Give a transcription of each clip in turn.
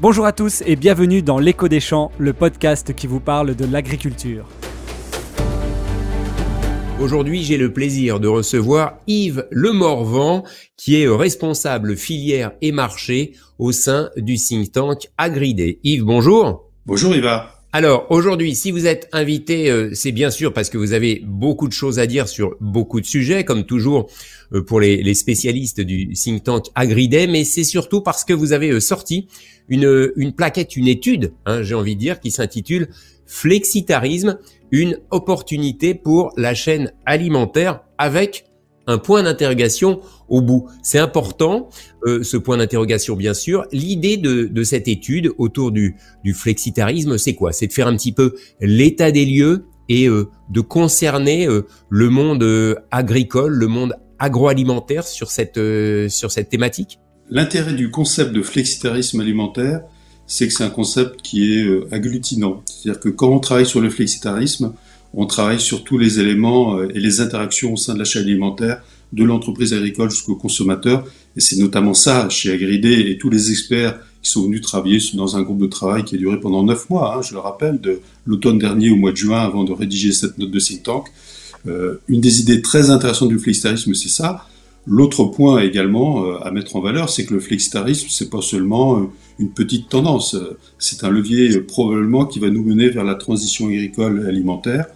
Bonjour à tous et bienvenue dans L'écho des champs, le podcast qui vous parle de l'agriculture. Aujourd'hui, j'ai le plaisir de recevoir Yves Lemorvan, qui est responsable filière et marché au sein du think tank Agridé. Yves, bonjour. Bonjour Yva. Alors aujourd'hui, si vous êtes invité, euh, c'est bien sûr parce que vous avez beaucoup de choses à dire sur beaucoup de sujets, comme toujours euh, pour les, spécialistes du think tank Agriday, mais c'est surtout parce que vous avez euh, sorti une, plaquette, une étude, hein, j'ai envie de dire, qui s'intitule Flexitarisme, une opportunité pour la chaîne alimentaire avec un point d'interrogation au bout. C'est important, euh, ce point d'interrogation bien sûr. L'idée de, cette étude autour du, du flexitarisme, c'est quoi? C'est de faire un petit peu l'état des lieux et euh, de concerner euh, le monde agricole, le monde agroalimentaire sur cette, sur cette thématique? L'intérêt du concept de flexitarisme alimentaire, c'est que c'est un concept qui est agglutinant. C'est-à-dire que quand on travaille sur le flexitarisme, on travaille sur tous les éléments euh, et les interactions au sein de la chaîne alimentaire, de l'entreprise agricole jusqu'au consommateur. Et c'est notamment ça chez Agridé et tous les experts qui sont venus travailler dans un groupe de travail qui a duré pendant neuf mois, hein, je le rappelle, de l'automne dernier au mois de juin avant de rédiger cette note de think tank. Euh, une des idées très intéressantes du flexitarisme, c'est ça. L'autre point également euh, à mettre en valeur, c'est que le flexitarisme, c'est pas seulement une petite tendance, c'est un levier probablement qui va nous mener vers la transition agricole et alimentaire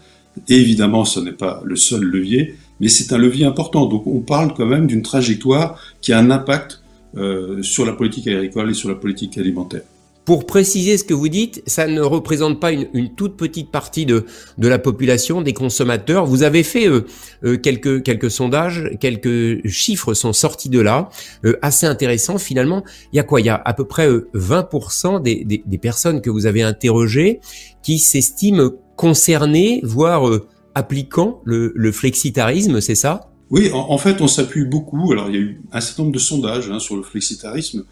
évidemment, ce n'est pas le seul levier, mais c'est un levier important. Donc on parle quand même d'une trajectoire qui a un impact euh, sur la politique agricole et sur la politique alimentaire. Pour préciser ce que vous dites, ça ne représente pas une, toute petite partie de, de, la population, des consommateurs. Vous avez fait euh, euh, quelques, quelques sondages, quelques chiffres sont sortis de là, assez intéressants finalement. Il y a quoi? Il y a à peu près 20% des, des, des, personnes que vous avez interrogées qui s'estiment concerné, voire euh, appliquant le, flexitarisme, c'est ça? Oui, en, fait, on s'appuie beaucoup. Alors, il y a eu un certain nombre de sondages hein, sur le flexitarisme,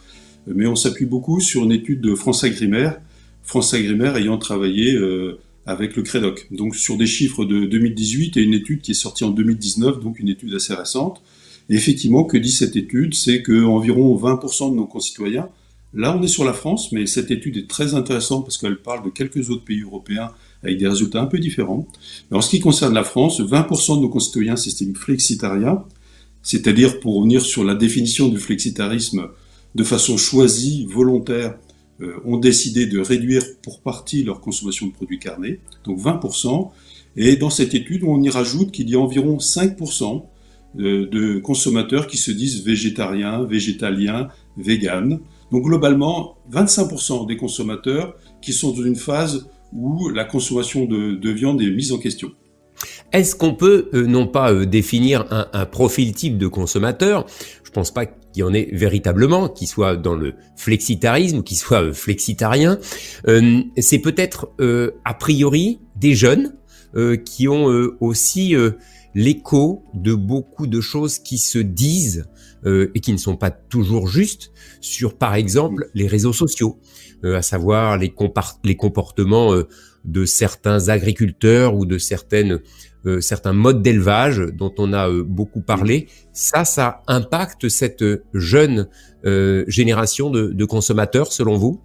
mais on s'appuie beaucoup sur une étude de France Agrimaire, France Agrimaire ayant travaillé euh, avec le CREDOC. Donc, sur des chiffres de 2018 et une étude qui est sortie en 2019, donc une étude assez récente. Effectivement, que dit cette étude? C'est qu'environ 20% de nos concitoyens, là on est sur la France, mais cette étude est très intéressante parce qu'elle parle de quelques autres pays européens avec des résultats un peu différents. En ce qui concerne la France, 20% de nos concitoyens s'estiment flexitariens, c'est-à-dire pour revenir sur la définition du flexitarisme, de façon choisie, volontaire, euh, ont décidé de réduire pour partie leur consommation de produits carnés, donc 20%. Et dans cette étude, on y rajoute qu'il y a environ 5% de, de consommateurs qui se disent végétariens, végétaliens, véganes. Donc globalement, 25% des consommateurs qui sont dans une phase où la consommation de, viande est mise en question. Est-ce qu'on peut euh, non pas euh, définir un, profil type de consommateur? Je pense pas qu'il y en ait véritablement, qui soit dans le flexitarisme ou qui soit euh, flexitarien. C'est peut-être a priori des jeunes qui ont aussi l'écho de beaucoup de choses qui se disent et qui ne sont pas toujours justes sur, par exemple, les réseaux sociaux. Euh, à savoir les, les comportements euh, de certains agriculteurs ou de certaines euh, certains modes d'élevage dont on a beaucoup parlé, ça, ça impacte cette jeune génération de, consommateurs, selon vous?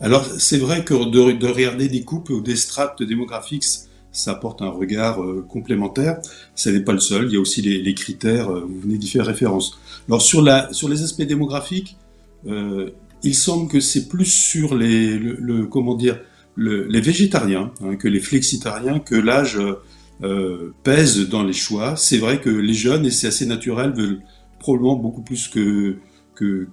Alors, c'est vrai que de, regarder des coupes ou des strates démographiques, ça apporte un regard complémentaire. Ce n'est pas le seul, il y a aussi les, critères, vous venez d'y faire référence. Alors, sur, les aspects démographiques, il semble que c'est plus sur les, le, comment dire, les végétariens hein, que les flexitariens que l'âge euh, pèse dans les choix. C'est vrai que les jeunes, et c'est assez naturel, veulent probablement beaucoup plus que,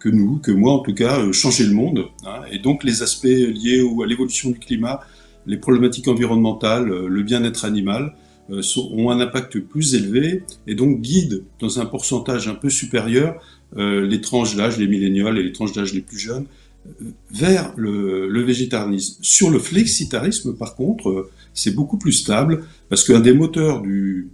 nous, que moi en tout cas, euh, changer le monde. Hein, et donc les aspects liés à l'évolution du climat, les problématiques environnementales, euh, le bien-être animal, euh, ont un impact plus élevé et donc guident dans un pourcentage un peu supérieur euh, les tranches d'âge, les millénials et les tranches d'âge les plus jeunes, vers le, végétarisme. Sur le flexitarisme, par contre, c'est beaucoup plus stable, parce qu'un des moteurs du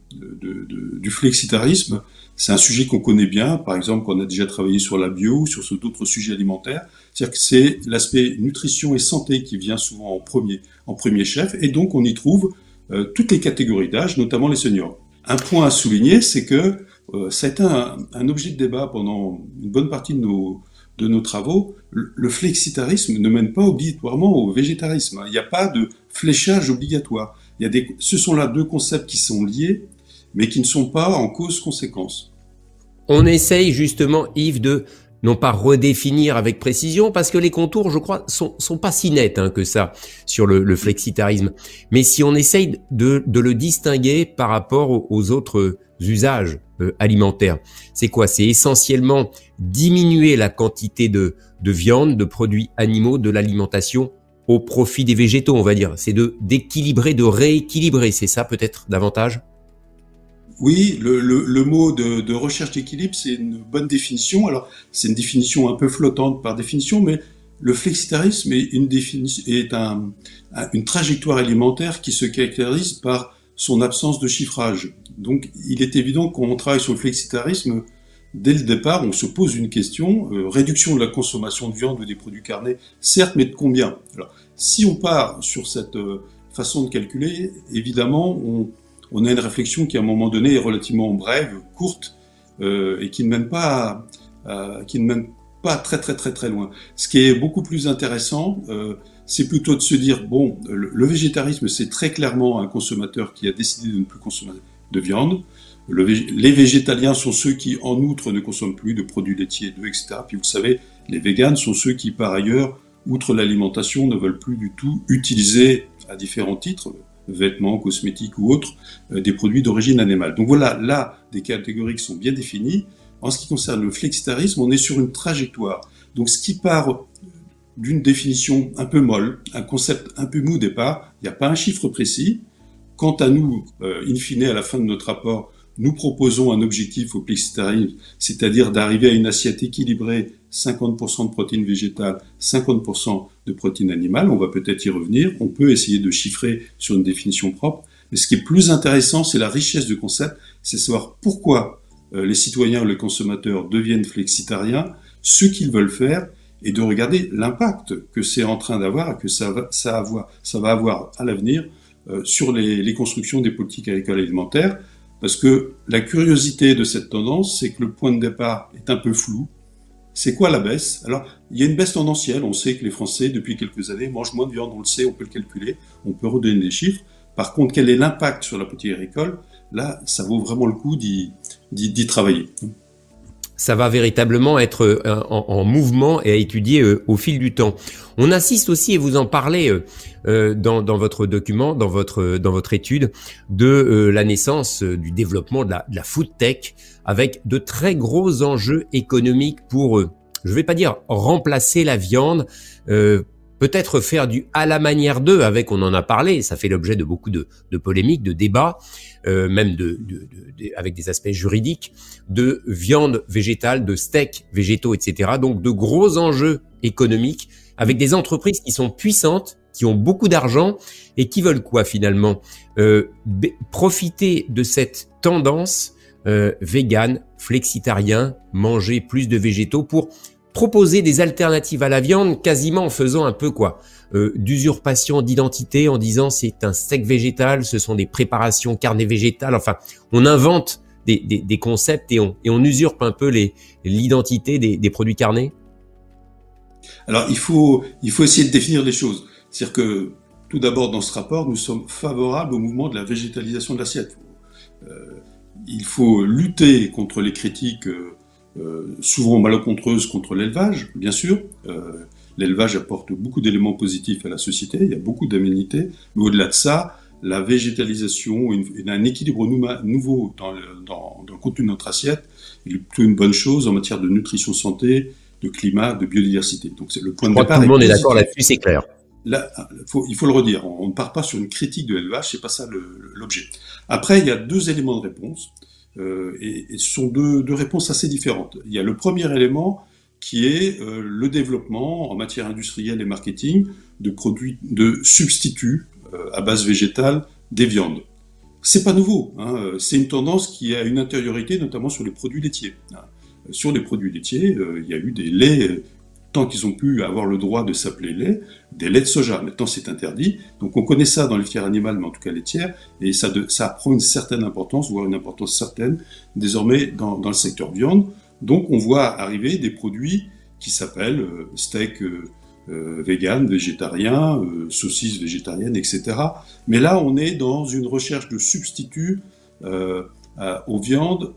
flexitarisme, c'est un sujet qu'on connaît bien, par exemple, qu'on a déjà travaillé sur la bio, sur d'autres sujets alimentaires, c'est-à-dire que c'est l'aspect nutrition et santé qui vient souvent en premier, en premier chef, et donc on y trouve euh, toutes les catégories d'âge, notamment les seniors. Un point à souligner, c'est que euh, ça a été un, objet de débat pendant une bonne partie de nos, travaux, le flexitarisme ne mène pas obligatoirement au végétarisme. Il n'y a pas de fléchage obligatoire. Ce sont là deux concepts qui sont liés, mais qui ne sont pas en cause-conséquence. On essaye justement, Yves, de non pas redéfinir avec précision, parce que les contours, je crois, sont, sont pas si nets hein, que ça sur le, flexitarisme. Mais si on essaye de, le distinguer par rapport aux, autres usages euh, alimentaires, c'est quoi? C'est essentiellement diminuer la quantité de, de viande, de produits animaux, de l'alimentation au profit des végétaux, on va dire. C'est de d'équilibrer, de rééquilibrer, c'est ça peut-être davantage? Oui, le, mot de, recherche d'équilibre, c'est une bonne définition. Alors, c'est une définition un peu flottante par définition, mais le flexitarisme est une, est une trajectoire alimentaire qui se caractérise par son absence de chiffrage. Donc, il est évident qu'on travaille sur le flexitarisme. Dès le départ, on se pose une question euh, réduction de la consommation de viande ou des produits carnés, certes, mais de combien? Alors, si on part sur cette euh, façon de calculer, évidemment, on, on a une réflexion qui à un moment donné est relativement brève, courte, euh, et qui ne mène pas, qui ne mène pas très très très très loin. Ce qui est beaucoup plus intéressant, euh, c'est plutôt de se dire bon, le, végétarisme c'est très clairement un consommateur qui a décidé de ne plus consommer de viande. les végétaliens sont ceux qui, en outre, ne consomment plus de produits laitiers, d'œufs, etc. Puis vous savez, les véganes sont ceux qui, par ailleurs, outre l'alimentation, ne veulent plus du tout utiliser à différents titres, vêtements, cosmétiques ou autres, euh, des produits d'origine animale. Donc voilà, là, des catégories qui sont bien définies. En ce qui concerne le flexitarisme, on est sur une trajectoire. Donc ce qui part d'une définition un peu molle, un concept un peu mou au départ, il n'y a pas un chiffre précis. Quant à nous, euh, in fine, à la fin de notre rapport, nous proposons un objectif au c'est-à-dire d'arriver à une assiette équilibrée 50% de protéines végétales, 50% de protéines animales. On va peut-être y revenir. On peut essayer de chiffrer sur une définition propre. Mais ce qui est plus intéressant, c'est la richesse du concept, c'est savoir pourquoi euh, les citoyens ou les consommateurs deviennent flexitariens, ce qu'ils veulent faire, et de regarder l'impact que c'est en train d'avoir et que ça va, ça, avoir, ça va avoir à l'avenir euh, sur les, les constructions des politiques agricoles et alimentaires. Parce que la curiosité de cette tendance, c'est que le point de départ est un peu flou, c'est quoi la baisse? Alors, il y a une baisse tendancielle. On sait que les Français, depuis quelques années, mangent moins de viande. On le sait, on peut le calculer, on peut redonner des chiffres. Par contre, quel est l'impact sur la politique agricole? Là, ça vaut vraiment le coup d'y travailler. Ça va véritablement être euh, en, mouvement et à étudier euh, au fil du temps. On assiste aussi, et vous en parlez euh, dans, votre document, dans votre, dans votre étude, de la naissance du développement de la, de la food tech, avec de très gros enjeux économiques pour. Je vais pas dire remplacer la viande, peut-être faire du à la manière d'eux, avec on en a parlé, ça fait l'objet de beaucoup de, de, polémiques, de débats, euh, même de, de, avec des aspects juridiques, de viande végétale, de steaks végétaux, etc. Donc de gros enjeux économiques avec des entreprises qui sont puissantes, qui ont beaucoup d'argent et qui veulent quoi finalement? Euh, Profiter de cette tendance euh, vegan, flexitarien, manger plus de végétaux pour proposer des alternatives à la viande, quasiment en faisant un peu quoi euh, d'usurpation d'identité, en disant c'est un steak végétal, ce sont des préparations carnées végétales. Enfin, on invente des, des, des concepts et on, et on usurpe un peu l'identité des, des produits carnés. Alors il faut il faut essayer de définir les choses. C'est-à-dire que tout d'abord dans ce rapport, nous sommes favorables au mouvement de la végétalisation de l'assiette. Euh, il faut lutter contre les critiques euh, souvent malencontreuses contre l'élevage, bien sûr. Euh, l'élevage apporte beaucoup d'éléments positifs à la société, il y a beaucoup d'aménités, mais au-delà de ça, la végétalisation et un équilibre nouveau dans le, dans, le, contenu de notre assiette est plutôt une bonne chose en matière de nutrition santé, de climat, de biodiversité. Donc c'est le point de départ. Tout le monde est d'accord là-dessus, c'est clair. Là, il faut le redire, on ne part pas sur une critique de l'élevage, c'est pas ça l'objet. Après, il y a deux éléments de réponse, euh, et, ce sont deux, réponses assez différentes. Il y a le premier élément qui est euh, le développement en matière industrielle et marketing de produits, de substituts euh, à base végétale des viandes. C'est pas nouveau, hein, c'est une tendance qui a une intériorité, notamment sur les produits laitiers. Sur les produits laitiers, il y a eu des laits tant qu'ils ont pu avoir le droit de s'appeler lait, des laits de soja. Maintenant, c'est interdit. Donc, on connaît ça dans les filières animales, mais en tout cas laitières, et ça, prend une certaine importance, voire une importance certaine, désormais dans, le secteur viande. Donc, on voit arriver des produits qui s'appelle steak vegan, végétarien, saucisse végétarienne, etc. Mais là, on est dans une recherche de substituts aux viandes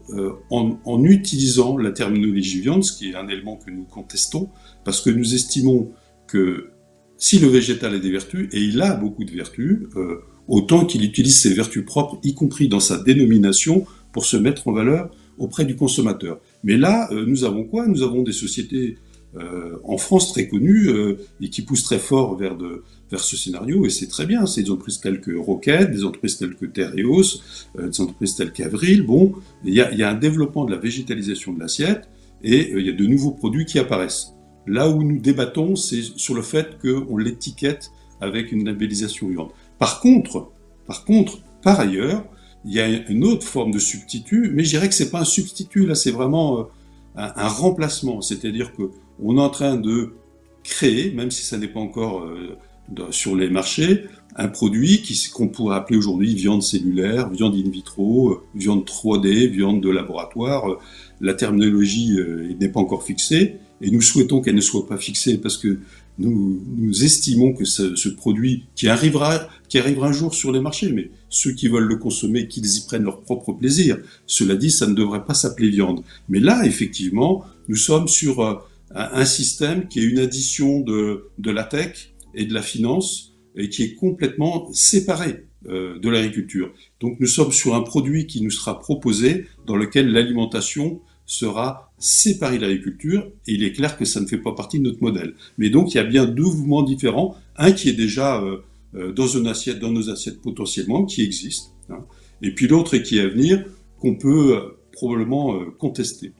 en, en, utilisant la terminologie viande, ce qui est un élément que nous contestons, parce que nous estimons que si le végétal a des vertus, et il a beaucoup de vertus, euh, autant qu'il utilise ses vertus propres, y compris dans sa dénomination, pour se mettre en valeur auprès du consommateur. Mais là, euh, nous avons quoi? Nous avons des sociétés euh, en France très connues et qui poussent très fort vers, ce scénario, et c'est très bien. C'est des entreprises telles que Rocket, des entreprises telles que Tereos, des entreprises telles qu'Avril. Bon, il y, a, un développement de la végétalisation de l'assiette, et il y a de nouveaux produits qui apparaissent. Là où nous débattons, c'est sur le fait qu'on l'étiquette avec une labellisation viande. Par contre, par contre, par ailleurs, il y a une autre forme de substitut, mais je dirais que c'est pas un substitut, là, c'est vraiment euh, un, remplacement. C'est-à-dire que on est en train de créer, même si ça n'est pas encore euh, sur les marchés, un produit qu'on pourrait appeler aujourd'hui viande cellulaire, viande in vitro, euh, viande 3D, viande de laboratoire. La terminologie n'est pas encore fixée, et nous souhaitons qu'elle ne soit pas fixée parce que nous, estimons que ce, produit qui arrivera, qui arrivera un jour sur les marchés, mais ceux qui veulent le consommer, qu'ils y prennent leur propre plaisir. Cela dit, ça ne devrait pas s'appeler viande. Mais là, effectivement, nous sommes sur euh, un système qui est une addition de, la tech et de la finance et qui est complètement séparé euh, de l'agriculture. Donc nous sommes sur un produit qui nous sera proposé dans lequel l'alimentation sera séparé de l'agriculture, et il est clair que ça ne fait pas partie de notre modèle. Mais donc il y a bien deux mouvements différents, un qui est déjà euh, euh, dans, une assiette, dans nos assiettes potentiellement, qui existe, hein, et puis l'autre qui est à venir, qu'on peut euh, probablement contester.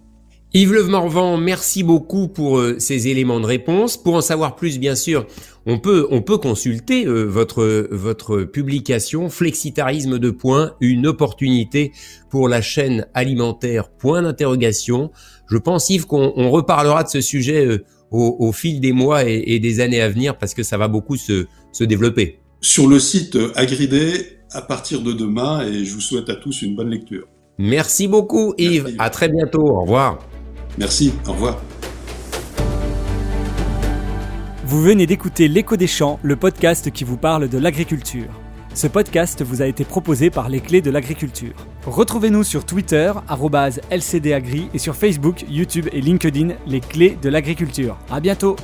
Yves Levemorvan, merci beaucoup pour euh, ces éléments de réponse. Pour en savoir plus, bien sûr, on peut, on peut consulter euh, votre, votre publication Flexitarisme de points, une opportunité pour la chaîne alimentaire, point d'interrogation. Je pense, Yves, qu'on reparlera de ce sujet euh, au, fil des mois et, des années à venir parce que ça va beaucoup se, se développer. Sur le site Agridé, à partir de demain, et je vous souhaite à tous une bonne lecture. Merci beaucoup, Yves. À très bientôt. Au revoir. Merci, au revoir. Vous venez d'écouter L'écho des champs, le podcast qui vous parle de l'agriculture. Ce podcast vous a été proposé par les clés de l'agriculture. Retrouvez-nous sur Twitter, LCDAgri et sur Facebook, YouTube et LinkedIn, les clés de l'agriculture. À bientôt!